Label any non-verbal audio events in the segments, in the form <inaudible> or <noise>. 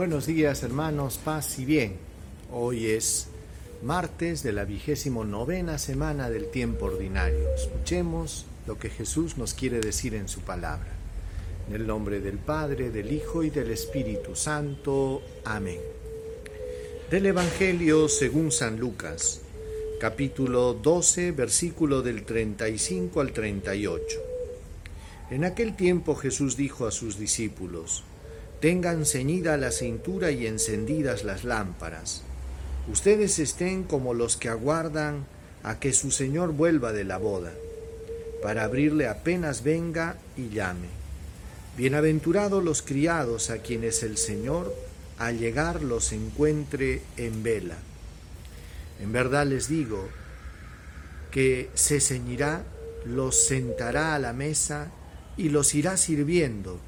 Buenos días hermanos, paz y bien. Hoy es martes de la vigésimo novena semana del tiempo ordinario. Escuchemos lo que Jesús nos quiere decir en su palabra. En el nombre del Padre, del Hijo y del Espíritu Santo. Amén. Del Evangelio según San Lucas, capítulo 12, versículo del 35 al 38. En aquel tiempo Jesús dijo a sus discípulos, tengan ceñida la cintura y encendidas las lámparas. Ustedes estén como los que aguardan a que su Señor vuelva de la boda, para abrirle apenas venga y llame. Bienaventurados los criados a quienes el Señor al llegar los encuentre en vela. En verdad les digo que se ceñirá, los sentará a la mesa y los irá sirviendo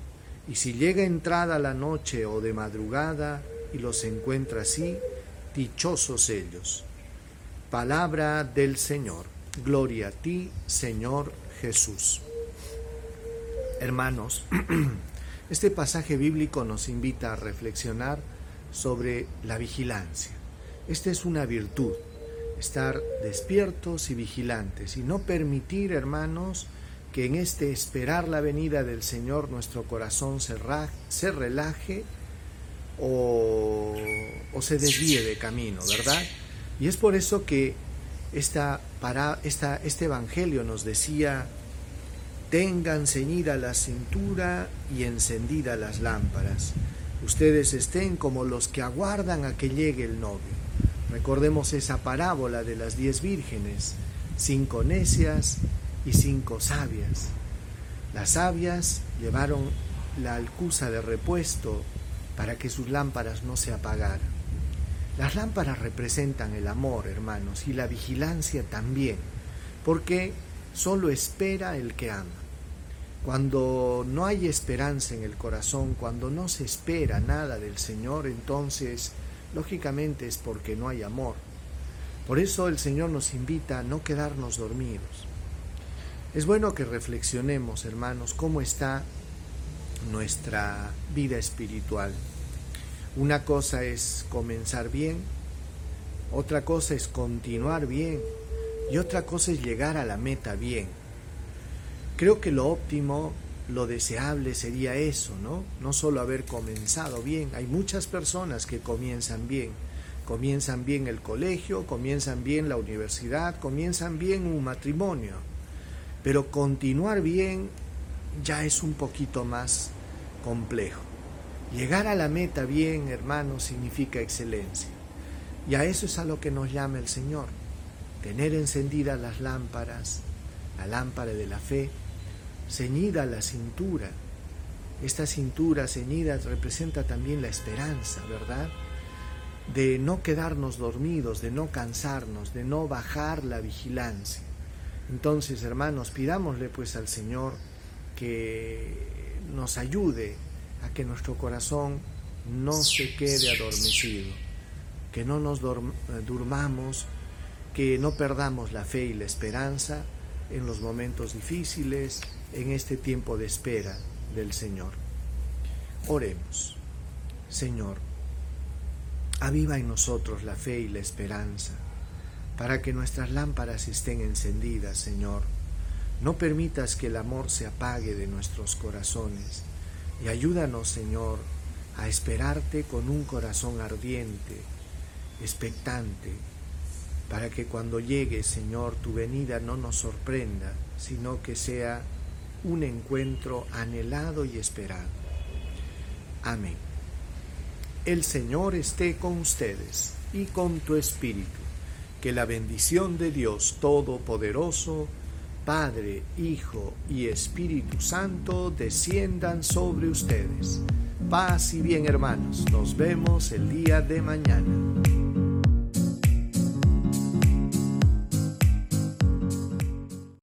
y si llega entrada la noche o de madrugada y los encuentra así, dichosos ellos. Palabra del Señor. Gloria a ti, Señor Jesús. Hermanos, <clears throat> este pasaje bíblico nos invita a reflexionar sobre la vigilancia. Esta es una virtud, estar despiertos y vigilantes y no permitir, hermanos, que en este esperar la venida del Señor nuestro corazón se, se relaje o, se desvíe de camino, ¿verdad? Y es por eso que esta, para, esta, este Evangelio nos decía, tengan ceñida la cintura y encendida las lámparas. Ustedes estén como los que aguardan a que llegue el novio. Recordemos esa parábola de las diez vírgenes, cinco necias y cinco sabias. Las sabias llevaron la alcusa de repuesto para que sus lámparas no se apagaran. Las lámparas representan el amor, hermanos, y la vigilancia también, porque solo espera el que ama. Cuando no hay esperanza en el corazón, cuando no se espera nada del Señor, entonces, lógicamente es porque no hay amor. Por eso el Señor nos invita a no quedarnos dormidos, es bueno que reflexionemos, hermanos, cómo está nuestra vida espiritual. Una cosa es comenzar bien, otra cosa es continuar bien y otra cosa es llegar a la meta bien. Creo que lo óptimo, lo deseable sería eso, ¿no? No solo haber comenzado bien. Hay muchas personas que comienzan bien. Comienzan bien el colegio, comienzan bien la universidad, comienzan bien un matrimonio pero continuar bien ya es un poquito más complejo. Llegar a la meta bien, hermanos, significa excelencia. Y a eso es a lo que nos llama el Señor. Tener encendidas las lámparas, la lámpara de la fe, ceñida la cintura. Esta cintura ceñida representa también la esperanza, ¿verdad? De no quedarnos dormidos, de no cansarnos, de no bajar la vigilancia. Entonces, hermanos, pidámosle pues al Señor que nos ayude a que nuestro corazón no se quede adormecido, que no nos durmamos, que no perdamos la fe y la esperanza en los momentos difíciles, en este tiempo de espera del Señor. Oremos. Señor, aviva en nosotros la fe y la esperanza para que nuestras lámparas estén encendidas, Señor. No permitas que el amor se apague de nuestros corazones y ayúdanos, Señor, a esperarte con un corazón ardiente, expectante, para que cuando llegue, Señor, tu venida no nos sorprenda, sino que sea un encuentro anhelado y esperado. Amén. El Señor esté con ustedes y con tu espíritu que la bendición de Dios Todopoderoso, Padre, Hijo y Espíritu Santo desciendan sobre ustedes. Paz y bien hermanos, nos vemos el día de mañana.